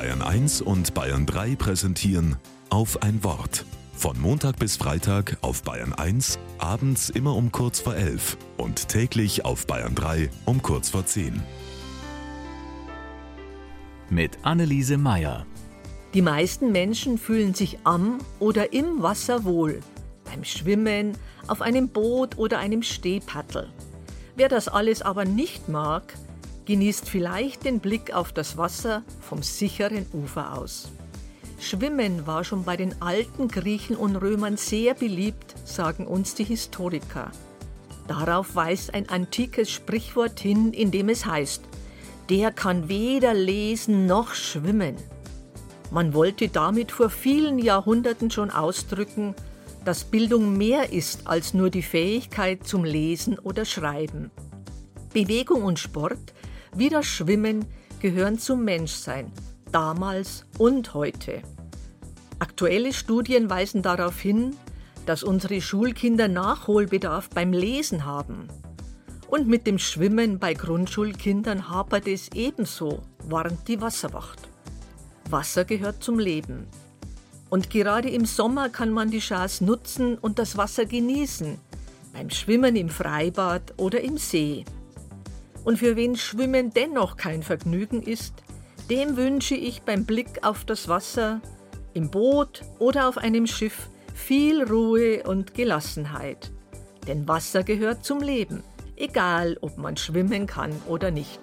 Bayern 1 und Bayern 3 präsentieren auf ein Wort. Von Montag bis Freitag auf Bayern 1, abends immer um kurz vor 11 und täglich auf Bayern 3 um kurz vor 10. Mit Anneliese Meyer. Die meisten Menschen fühlen sich am oder im Wasser wohl. Beim Schwimmen, auf einem Boot oder einem Stehpaddel. Wer das alles aber nicht mag, genießt vielleicht den Blick auf das Wasser vom sicheren Ufer aus. Schwimmen war schon bei den alten Griechen und Römern sehr beliebt, sagen uns die Historiker. Darauf weist ein antikes Sprichwort hin, in dem es heißt, der kann weder lesen noch schwimmen. Man wollte damit vor vielen Jahrhunderten schon ausdrücken, dass Bildung mehr ist als nur die Fähigkeit zum Lesen oder Schreiben. Bewegung und Sport wie das Schwimmen gehören zum Menschsein, damals und heute. Aktuelle Studien weisen darauf hin, dass unsere Schulkinder Nachholbedarf beim Lesen haben. Und mit dem Schwimmen bei Grundschulkindern hapert es ebenso, warnt die Wasserwacht. Wasser gehört zum Leben. Und gerade im Sommer kann man die Chance nutzen und das Wasser genießen, beim Schwimmen im Freibad oder im See. Und für wen Schwimmen dennoch kein Vergnügen ist, dem wünsche ich beim Blick auf das Wasser, im Boot oder auf einem Schiff viel Ruhe und Gelassenheit. Denn Wasser gehört zum Leben, egal ob man schwimmen kann oder nicht.